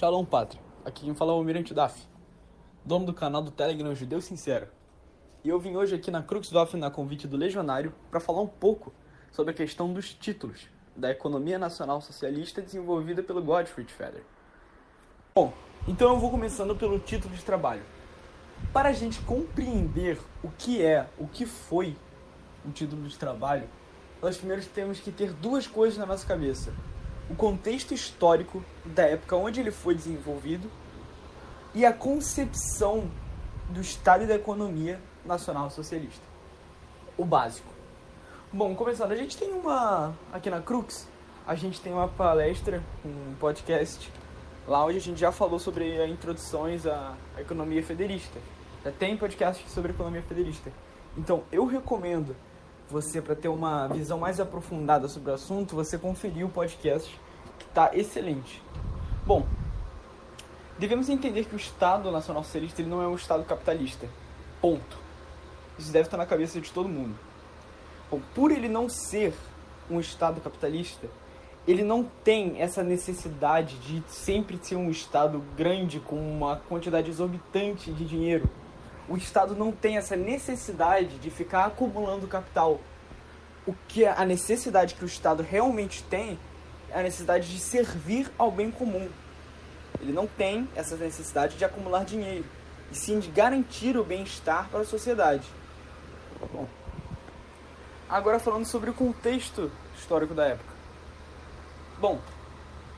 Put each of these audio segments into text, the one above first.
Shalom Pátria, aqui quem fala é o Almirante Daf, dono do canal do Telegram Judeu Sincero. E eu vim hoje aqui na Cruxwaffen na convite do Legionário para falar um pouco sobre a questão dos títulos da economia nacional socialista desenvolvida pelo Gottfried Feder. Bom, então eu vou começando pelo título de trabalho. Para a gente compreender o que é, o que foi o título de trabalho, nós primeiro temos que ter duas coisas na nossa cabeça o contexto histórico da época onde ele foi desenvolvido e a concepção do Estado e da economia nacional socialista. O básico. Bom, começando, a gente tem uma. Aqui na Crux, a gente tem uma palestra, um podcast, lá onde a gente já falou sobre introduções à economia federista. Já tem podcast sobre economia federista. Então, eu recomendo você, para ter uma visão mais aprofundada sobre o assunto, você conferir o podcast, que está excelente. Bom, devemos entender que o Estado Nacional Socialista ele não é um Estado capitalista. Ponto. Isso deve estar na cabeça de todo mundo. Bom, por ele não ser um Estado capitalista, ele não tem essa necessidade de sempre ser um Estado grande com uma quantidade exorbitante de dinheiro o Estado não tem essa necessidade de ficar acumulando capital. O que é a necessidade que o Estado realmente tem a necessidade de servir ao bem comum. Ele não tem essa necessidade de acumular dinheiro, e sim de garantir o bem-estar para a sociedade. Bom, agora falando sobre o contexto histórico da época. Bom,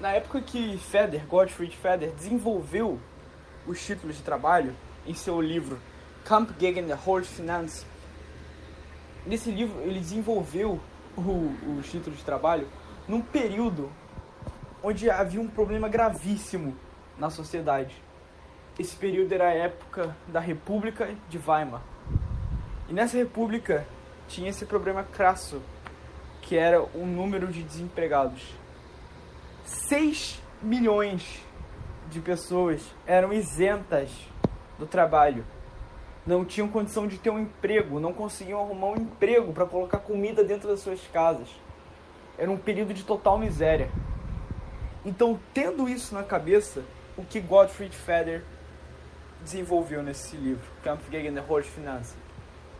na época que Feder, Gottfried Feder, desenvolveu os títulos de trabalho em seu livro Kampf gegen die Holzfinanz. Nesse livro, ele desenvolveu o, o título de trabalho num período onde havia um problema gravíssimo na sociedade. Esse período era a época da República de Weimar. E nessa república tinha esse problema crasso, que era o número de desempregados. 6 milhões de pessoas eram isentas do trabalho não tinham condição de ter um emprego, não conseguiam arrumar um emprego para colocar comida dentro das suas casas. Era um período de total miséria. Então, tendo isso na cabeça, o que Gottfried Feder desenvolveu nesse livro, Kampf gegen die Finanzen,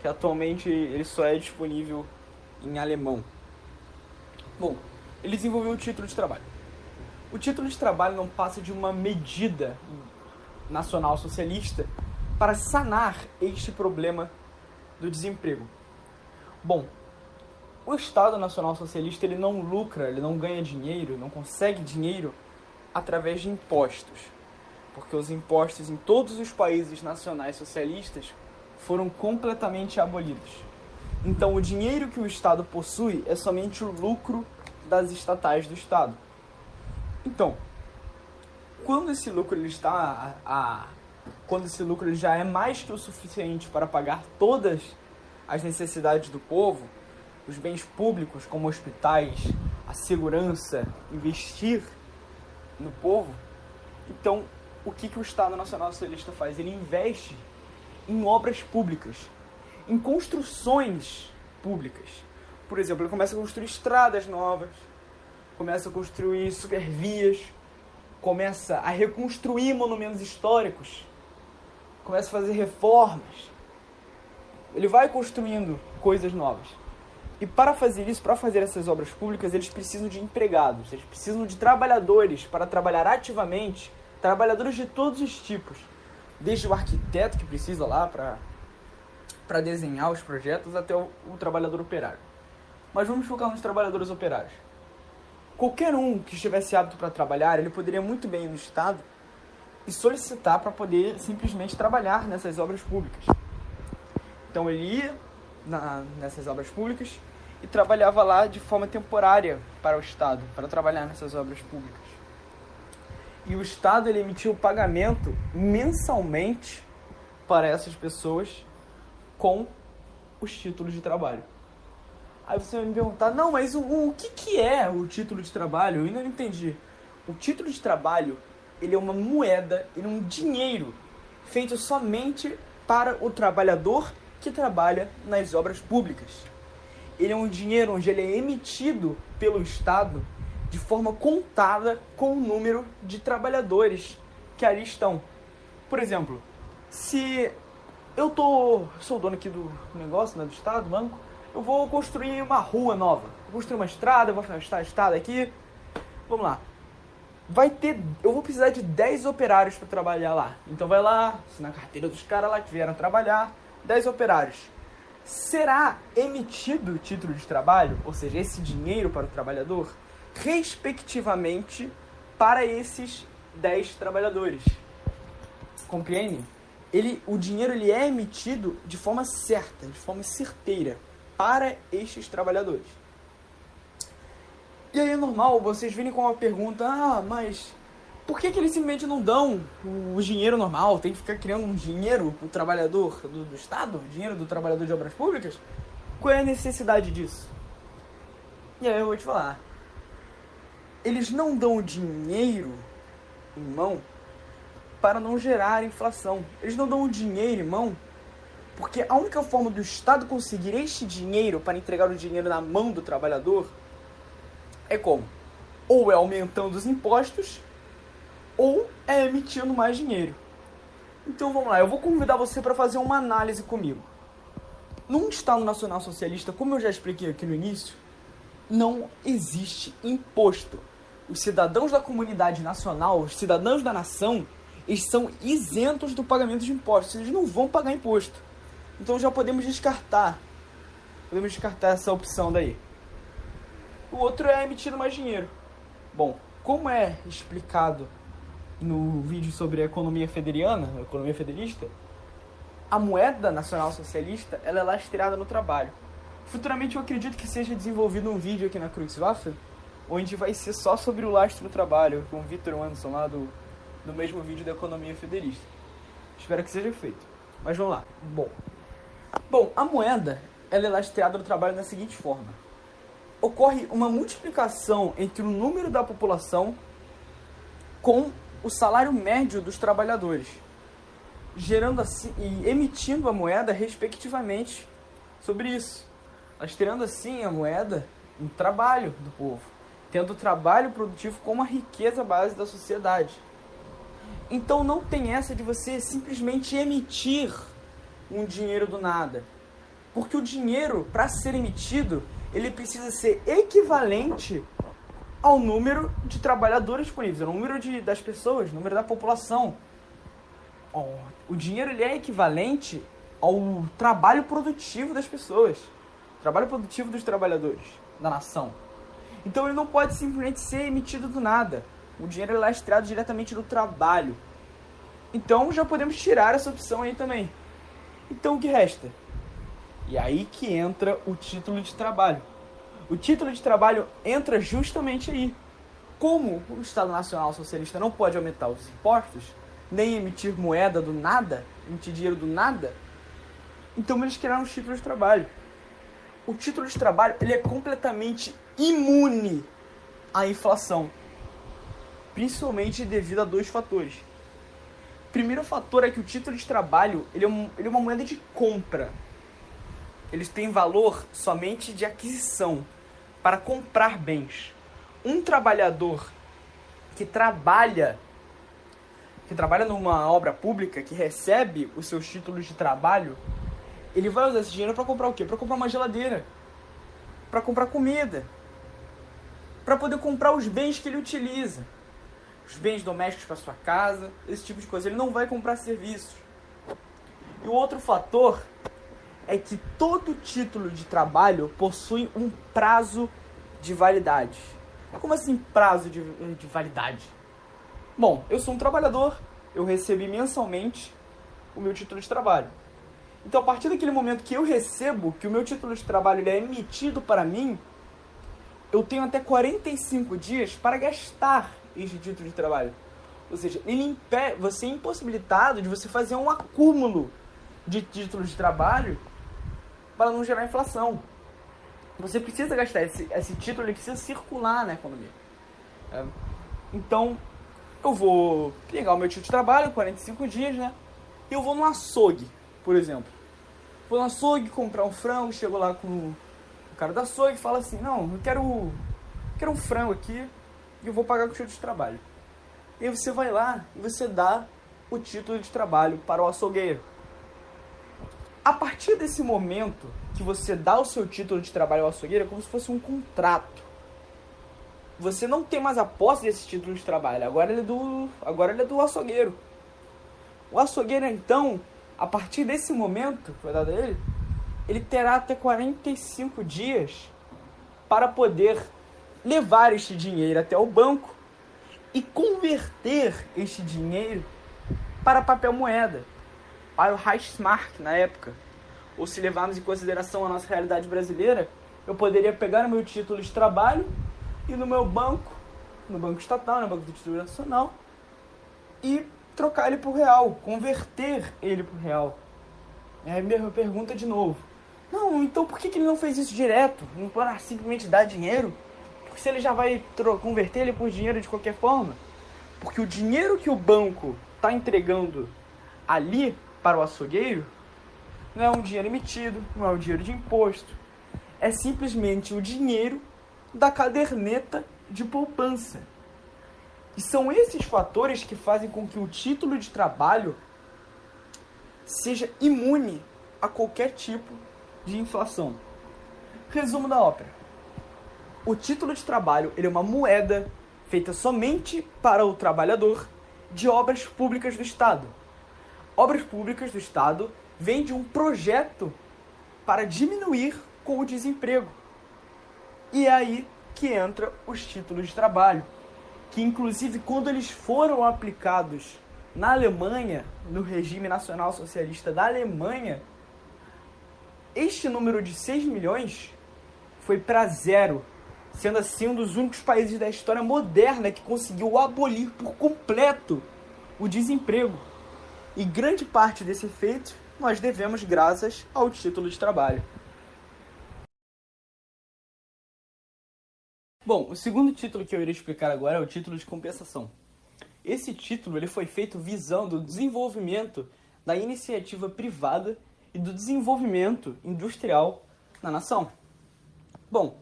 que atualmente ele só é disponível em alemão. Bom, ele desenvolveu o título de trabalho. O título de trabalho não passa de uma medida nacional socialista para sanar este problema do desemprego? Bom, o Estado Nacional Socialista ele não lucra, ele não ganha dinheiro, não consegue dinheiro através de impostos, porque os impostos em todos os países nacionais socialistas foram completamente abolidos. Então, o dinheiro que o Estado possui é somente o lucro das estatais do Estado. Então, quando esse lucro ele está a, a quando esse lucro já é mais que o suficiente para pagar todas as necessidades do povo, os bens públicos como hospitais, a segurança, investir no povo, então o que, que o Estado Nacional Socialista faz? Ele investe em obras públicas, em construções públicas. Por exemplo, ele começa a construir estradas novas, começa a construir supervias, começa a reconstruir monumentos históricos começa a fazer reformas. Ele vai construindo coisas novas. E para fazer isso, para fazer essas obras públicas, eles precisam de empregados, eles precisam de trabalhadores para trabalhar ativamente, trabalhadores de todos os tipos, desde o arquiteto que precisa lá para para desenhar os projetos até o, o trabalhador operário. Mas vamos focar nos trabalhadores operários. Qualquer um que estivesse apto para trabalhar, ele poderia muito bem no estado e solicitar para poder simplesmente trabalhar nessas obras públicas. Então ele ia na, nessas obras públicas e trabalhava lá de forma temporária para o Estado, para trabalhar nessas obras públicas. E o Estado ele emitiu pagamento mensalmente para essas pessoas com os títulos de trabalho. Aí você vai me perguntar, não, mas o, o que, que é o título de trabalho? Eu ainda não entendi. O título de trabalho ele é uma moeda, ele é um dinheiro feito somente para o trabalhador que trabalha nas obras públicas. Ele é um dinheiro onde ele é emitido pelo Estado de forma contada com o número de trabalhadores que ali estão. Por exemplo, se eu tô, sou dono aqui do negócio, né, do estado, do banco, eu vou construir uma rua nova, vou construir uma estrada, vou fazer a estrada aqui. Vamos lá. Vai ter, eu vou precisar de 10 operários para trabalhar lá. Então vai lá, na carteira dos caras lá que vieram trabalhar, 10 operários. Será emitido o título de trabalho, ou seja, esse dinheiro para o trabalhador, respectivamente para esses 10 trabalhadores. Compreendem? Ele, o dinheiro ele é emitido de forma certa, de forma certeira para estes trabalhadores. E aí é normal vocês virem com uma pergunta, ah, mas por que, que eles simplesmente não dão o dinheiro normal? Tem que ficar criando um dinheiro o trabalhador do, do Estado? Dinheiro do trabalhador de obras públicas? Qual é a necessidade disso? E aí eu vou te falar. Eles não dão dinheiro em mão para não gerar inflação. Eles não dão o dinheiro em mão porque a única forma do Estado conseguir este dinheiro para entregar o dinheiro na mão do trabalhador é como? Ou é aumentando os impostos ou é emitindo mais dinheiro. Então vamos lá, eu vou convidar você para fazer uma análise comigo. Num Estado Nacional Socialista, como eu já expliquei aqui no início, não existe imposto. Os cidadãos da comunidade nacional, os cidadãos da nação, eles são isentos do pagamento de impostos. Eles não vão pagar imposto. Então já podemos descartar. Podemos descartar essa opção daí. O outro é emitindo mais dinheiro. Bom, como é explicado no vídeo sobre a economia federiana, a economia federista, a moeda nacional socialista ela é lastreada no trabalho. Futuramente eu acredito que seja desenvolvido um vídeo aqui na Kreutzwaffe, onde vai ser só sobre o lastro no trabalho, com o Victor Anderson lá do, do mesmo vídeo da economia federista. Espero que seja feito. Mas vamos lá. Bom, bom a moeda ela é lastreada no trabalho da seguinte forma. Ocorre uma multiplicação entre o número da população com o salário médio dos trabalhadores, gerando assim e emitindo a moeda respectivamente sobre isso, lastreando assim a moeda no trabalho do povo, tendo o trabalho produtivo como a riqueza base da sociedade. Então não tem essa de você simplesmente emitir um dinheiro do nada. Porque o dinheiro, para ser emitido, ele precisa ser equivalente ao número de trabalhadores disponíveis, ao número de, das pessoas, número da população. O dinheiro ele é equivalente ao trabalho produtivo das pessoas, trabalho produtivo dos trabalhadores da nação. Então ele não pode simplesmente ser emitido do nada. O dinheiro é lastreado diretamente do trabalho. Então já podemos tirar essa opção aí também. Então o que resta? E aí que entra o título de trabalho. O título de trabalho entra justamente aí. Como o Estado Nacional Socialista não pode aumentar os impostos, nem emitir moeda do nada, emitir dinheiro do nada, então eles criaram o título de trabalho. O título de trabalho ele é completamente imune à inflação, principalmente devido a dois fatores. Primeiro fator é que o título de trabalho ele é, um, ele é uma moeda de compra. Eles têm valor somente de aquisição para comprar bens. Um trabalhador que trabalha que trabalha numa obra pública, que recebe os seus títulos de trabalho, ele vai usar esse dinheiro para comprar o quê? Para comprar uma geladeira, para comprar comida, para poder comprar os bens que ele utiliza, os bens domésticos para sua casa, esse tipo de coisa. Ele não vai comprar serviços. E o outro fator é que todo título de trabalho possui um prazo de validade. Como assim prazo de, de validade? Bom, eu sou um trabalhador, eu recebi mensalmente o meu título de trabalho. Então, a partir daquele momento que eu recebo, que o meu título de trabalho é emitido para mim, eu tenho até 45 dias para gastar este título de trabalho. Ou seja, você é impossibilitado de você fazer um acúmulo de títulos de trabalho para não gerar inflação. Você precisa gastar esse, esse título, ele precisa circular na economia. É. Então, eu vou pegar o meu título de trabalho, 45 dias, né? E eu vou no açougue, por exemplo. Vou no açougue comprar um frango, chego lá com o cara do açougue e fala assim, não, eu quero, quero um frango aqui, e eu vou pagar com o título de trabalho. E aí você vai lá e você dá o título de trabalho para o açougueiro. A partir desse momento que você dá o seu título de trabalho ao açougueiro, é como se fosse um contrato. Você não tem mais a posse desse título de trabalho, agora ele é do, agora ele é do açougueiro. O açougueiro, então, a partir desse momento, foi dado a ele, ele terá até 45 dias para poder levar este dinheiro até o banco e converter este dinheiro para papel moeda, para o Reichsmark na época. Ou se levarmos em consideração a nossa realidade brasileira, eu poderia pegar o meu título de trabalho e no meu banco, no banco estatal, no banco do Título Nacional, e trocar ele por real, converter ele por real. E aí minha pergunta de novo. Não, então por que, que ele não fez isso direto? Não para simplesmente dar dinheiro? Porque se ele já vai converter ele por dinheiro de qualquer forma. Porque o dinheiro que o banco está entregando ali para o açougueiro não é um dinheiro emitido, não é um dinheiro de imposto. É simplesmente o dinheiro da caderneta de poupança. E são esses fatores que fazem com que o título de trabalho seja imune a qualquer tipo de inflação. Resumo da ópera. O título de trabalho é uma moeda feita somente para o trabalhador de obras públicas do Estado. Obras públicas do Estado vem de um projeto para diminuir com o desemprego. E é aí que entra os títulos de trabalho, que inclusive quando eles foram aplicados na Alemanha, no regime nacional socialista da Alemanha, este número de 6 milhões foi para zero, sendo assim um dos únicos países da história moderna que conseguiu abolir por completo o desemprego. E grande parte desse feito nós devemos graças ao título de trabalho. Bom, o segundo título que eu irei explicar agora é o título de compensação. Esse título ele foi feito visando o desenvolvimento da iniciativa privada e do desenvolvimento industrial na nação. Bom,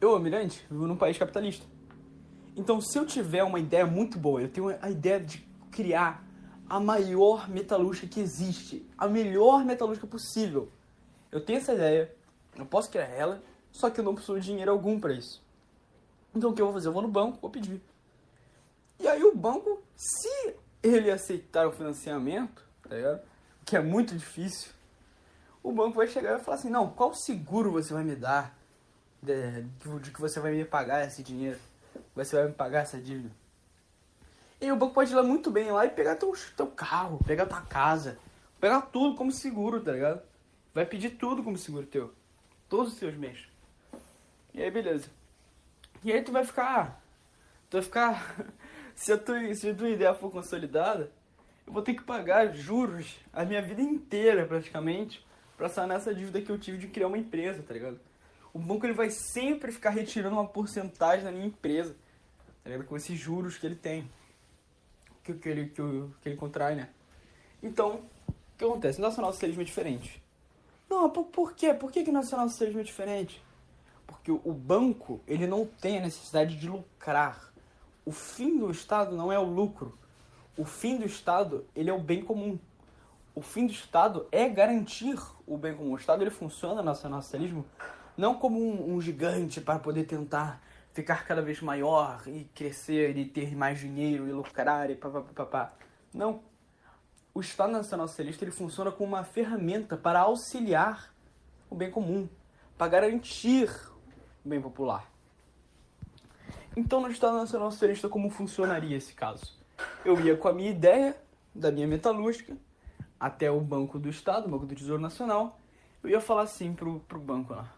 eu, Almirante, vivo num país capitalista. Então, se eu tiver uma ideia muito boa, eu tenho a ideia de criar a maior metalúrgica que existe, a melhor metalúrgica possível. Eu tenho essa ideia, eu posso criar ela, só que eu não possuo dinheiro algum para isso. Então o que eu vou fazer? Eu vou no banco, vou pedir. E aí o banco, se ele aceitar o financiamento, tá ligado? Que é muito difícil, o banco vai chegar e vai falar assim, não, qual seguro você vai me dar de, de que você vai me pagar esse dinheiro? Você vai me pagar essa dívida? E o banco pode ir lá muito bem lá e pegar teu, teu carro, pegar tua casa, pegar tudo como seguro, tá ligado? Vai pedir tudo como seguro teu. Todos os seus bens. E aí, beleza. E aí tu vai ficar. Tu vai ficar. se, a tua, se a tua ideia for consolidada, eu vou ter que pagar juros a minha vida inteira, praticamente, pra sair nessa dívida que eu tive de criar uma empresa, tá ligado? O banco ele vai sempre ficar retirando uma porcentagem da minha empresa, tá ligado? Com esses juros que ele tem. Que, que, ele, que, que ele contrai, né? Então, o que acontece? O nacional socialismo é diferente. Não, por, por quê? Por que, que o nacional socialismo é diferente? Porque o banco, ele não tem a necessidade de lucrar. O fim do Estado não é o lucro. O fim do Estado, ele é o bem comum. O fim do Estado é garantir o bem comum. O Estado, ele funciona no nacional-socialismo não como um, um gigante para poder tentar ficar cada vez maior e crescer e ter mais dinheiro e lucrar e papapá. Não. O Estado Nacional Socialista ele funciona como uma ferramenta para auxiliar o bem comum, para garantir bem popular. Então, no Estado Nacional Socialista, como funcionaria esse caso? Eu ia com a minha ideia da minha metalúrgica até o Banco do Estado, o Banco do Tesouro Nacional. Eu ia falar assim pro, pro banco lá.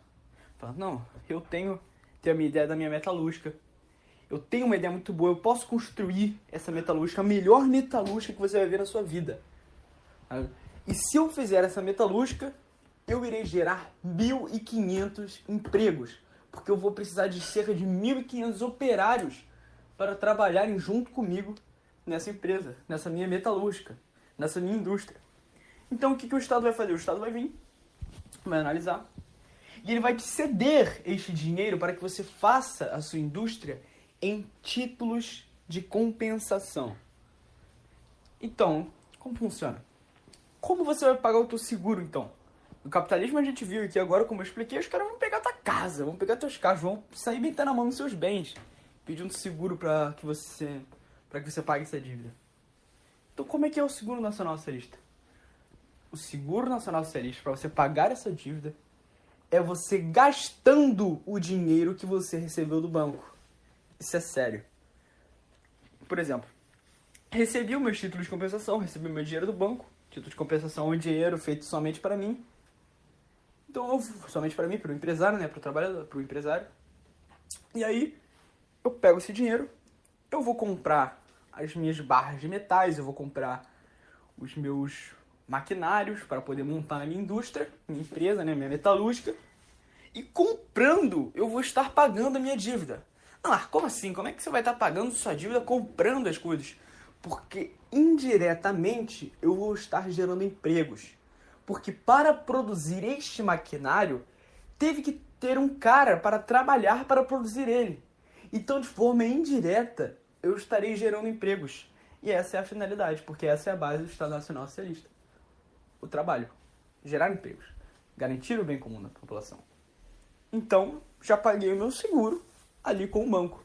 Falar, não, eu tenho, tenho a minha ideia da minha metalúrgica. Eu tenho uma ideia muito boa, eu posso construir essa metalúrgica, a melhor metalúrgica que você vai ver na sua vida. E se eu fizer essa metalúrgica, eu irei gerar 1.500 empregos porque eu vou precisar de cerca de 1.500 operários para trabalharem junto comigo nessa empresa, nessa minha metalúrgica, nessa minha indústria. Então o que, que o Estado vai fazer? O Estado vai vir, vai analisar, e ele vai te ceder este dinheiro para que você faça a sua indústria em títulos de compensação. Então, como funciona? Como você vai pagar o teu seguro, então? No capitalismo a gente viu que agora, como eu expliquei, os caras vão pegar tua casa, vão pegar teus carros, vão sair metendo a mão nos seus bens, pedindo seguro para que você para que você pague essa dívida. Então, como é que é o Seguro Nacional Socialista? O Seguro Nacional Socialista, para você pagar essa dívida, é você gastando o dinheiro que você recebeu do banco. Isso é sério. Por exemplo, recebi os meus títulos de compensação, recebi o meu dinheiro do banco. Título de compensação é um dinheiro feito somente para mim. Então, somente para mim, para o empresário, né? Para o trabalhador, para o empresário. E aí, eu pego esse dinheiro, eu vou comprar as minhas barras de metais, eu vou comprar os meus maquinários para poder montar na minha indústria, minha empresa, né, minha metalúrgica. E comprando, eu vou estar pagando a minha dívida. Ah, como assim? Como é que você vai estar pagando sua dívida comprando as coisas? Porque indiretamente eu vou estar gerando empregos. Porque para produzir este maquinário, teve que ter um cara para trabalhar para produzir ele. Então, de forma indireta, eu estarei gerando empregos. E essa é a finalidade, porque essa é a base do Estado Nacional Socialista. O trabalho. Gerar empregos. Garantir o bem comum da população. Então, já paguei o meu seguro ali com o banco.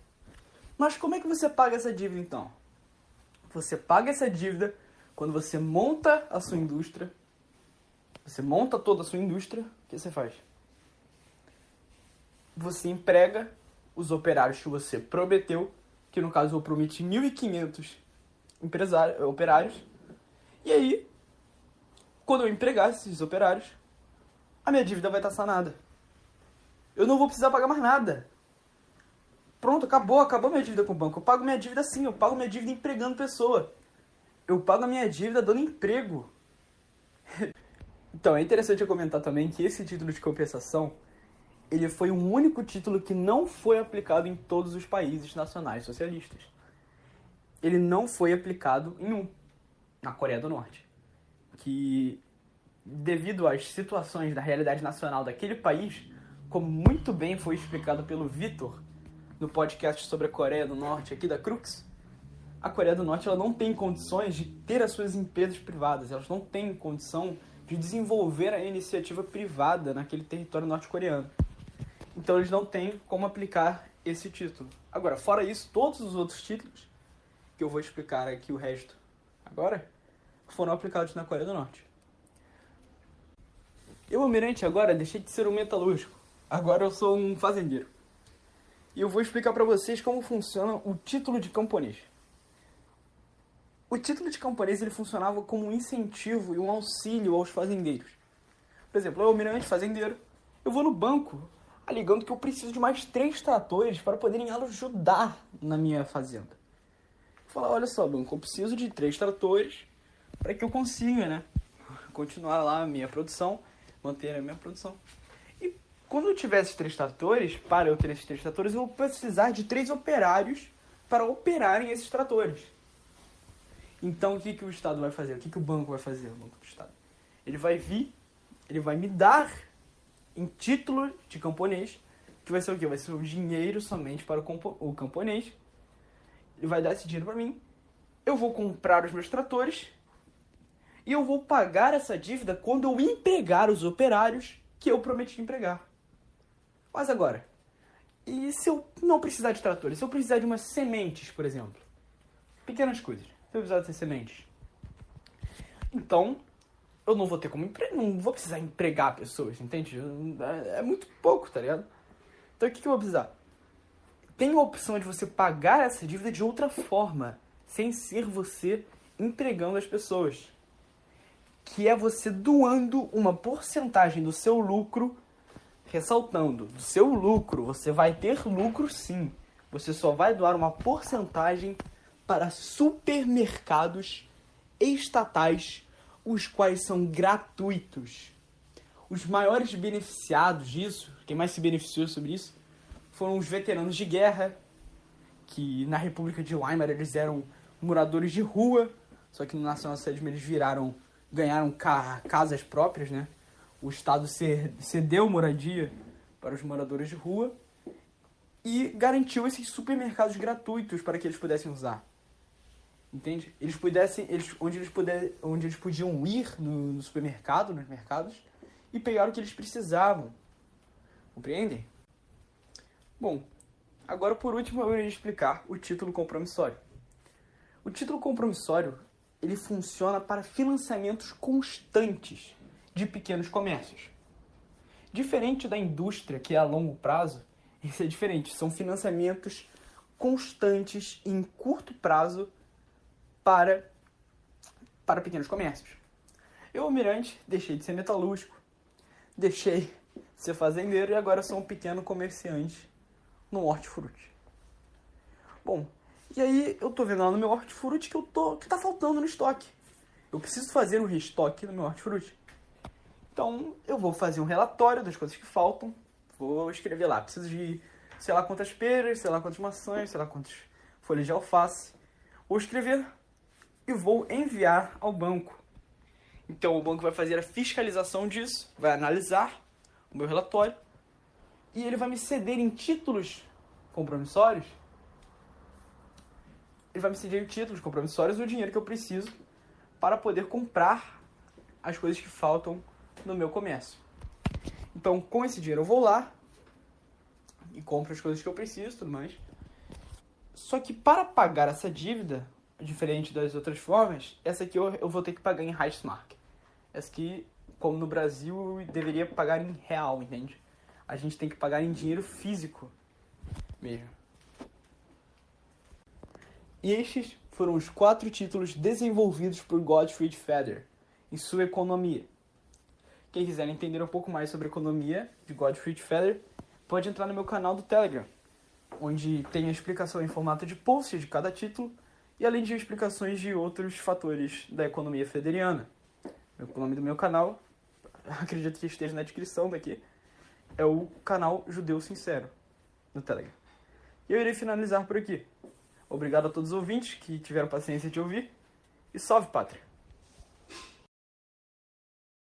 Mas como é que você paga essa dívida então? Você paga essa dívida quando você monta a sua indústria. Você monta toda a sua indústria. O que você faz? Você emprega os operários que você prometeu que no caso eu prometi 1.500 empresários, operários. E aí, quando eu empregar esses operários, a minha dívida vai estar sanada. Eu não vou precisar pagar mais nada. Pronto, acabou, acabou minha dívida com o banco. Eu pago minha dívida sim, eu pago minha dívida empregando pessoa. Eu pago a minha dívida dando emprego. então, é interessante eu comentar também que esse título de compensação ele foi o único título que não foi aplicado em todos os países nacionais socialistas. Ele não foi aplicado em um, na Coreia do Norte, que devido às situações da realidade nacional daquele país, como muito bem foi explicado pelo Vitor no podcast sobre a Coreia do Norte aqui da Crux, a Coreia do Norte ela não tem condições de ter as suas empresas privadas, elas não têm condição de desenvolver a iniciativa privada naquele território norte-coreano. Então eles não têm como aplicar esse título. Agora, fora isso, todos os outros títulos, que eu vou explicar aqui o resto agora, foram aplicados na Coreia do Norte. Eu, Almirante, agora deixei de ser um metalúrgico. Agora eu sou um fazendeiro. E eu vou explicar para vocês como funciona o título de camponês. O título de camponês ele funcionava como um incentivo e um auxílio aos fazendeiros. Por exemplo, eu, Almirante, fazendeiro, eu vou no banco alegando que eu preciso de mais três tratores para poderem ajudar na minha fazenda. Falar, olha só, banco, eu preciso de três tratores para que eu consiga, né, continuar lá a minha produção, manter a minha produção. E quando eu tiver esses três tratores, para eu ter esses três tratores, eu vou precisar de três operários para operarem esses tratores. Então, o que, que o Estado vai fazer? O que, que o banco vai fazer, o Banco do Estado? Ele vai vir, ele vai me dar em título de camponês, que vai ser o quê? Vai ser o dinheiro somente para o camponês. Ele vai dar esse dinheiro para mim. Eu vou comprar os meus tratores e eu vou pagar essa dívida quando eu empregar os operários que eu prometi empregar. Mas agora, e se eu não precisar de tratores? Se eu precisar de umas sementes, por exemplo? Pequenas coisas. Se eu precisar de sementes. Então, eu não vou ter como empre... não vou precisar empregar pessoas, entende? É, é muito pouco, tá ligado? Então o que, que eu vou precisar? Tem a opção de você pagar essa dívida de outra forma, sem ser você empregando as pessoas. Que é você doando uma porcentagem do seu lucro, ressaltando, do seu lucro, você vai ter lucro sim. Você só vai doar uma porcentagem para supermercados estatais os quais são gratuitos. Os maiores beneficiados disso, quem mais se beneficiou sobre isso, foram os veteranos de guerra, que na República de Weimar eles eram moradores de rua, só que no nacionalsocialismo eles viraram, ganharam ca casas próprias, né? O Estado cedeu moradia para os moradores de rua. e garantiu esses supermercados gratuitos para que eles pudessem usar. Entende? Eles pudessem, eles, onde, eles puder, onde eles podiam ir no, no supermercado, nos mercados, e pegar o que eles precisavam. Compreendem? Bom, agora por último eu irei explicar o título compromissório. O título compromissório ele funciona para financiamentos constantes de pequenos comércios. Diferente da indústria, que é a longo prazo, isso é diferente. São financiamentos constantes em curto prazo para, para pequenos comércios. Eu, Almirante, deixei de ser metalúrgico, deixei de ser fazendeiro e agora sou um pequeno comerciante no hortifruti. Bom, e aí eu tô vendo lá no meu hortifruti que eu tô que tá faltando no estoque. Eu preciso fazer um restoque no meu hortifruti. Então, eu vou fazer um relatório das coisas que faltam. Vou escrever lá, preciso de sei lá quantas peras, sei lá quantas maçãs, sei lá quantas folhas de alface. Vou escrever e vou enviar ao banco. Então, o banco vai fazer a fiscalização disso, vai analisar o meu relatório e ele vai me ceder em títulos compromissórios vai me ceder títulos compromissórios o dinheiro que eu preciso para poder comprar as coisas que faltam no meu comércio. Então, com esse dinheiro eu vou lá e compro as coisas que eu preciso, tudo mais. Só que para pagar essa dívida, diferente das outras formas, essa aqui eu, eu vou ter que pagar em Reichsmark. Essa aqui, como no Brasil, eu deveria pagar em real, entende? A gente tem que pagar em dinheiro físico mesmo. E estes foram os quatro títulos desenvolvidos por Gottfried Feder em sua economia. Quem quiser entender um pouco mais sobre a economia de Gottfried Feder, pode entrar no meu canal do Telegram, onde tem a explicação em formato de post de cada título e além de explicações de outros fatores da economia federiana. O nome do meu canal, acredito que esteja na descrição daqui, é o canal Judeu Sincero no Telegram. E eu irei finalizar por aqui. Obrigado a todos os ouvintes que tiveram paciência de ouvir. E salve, pátria!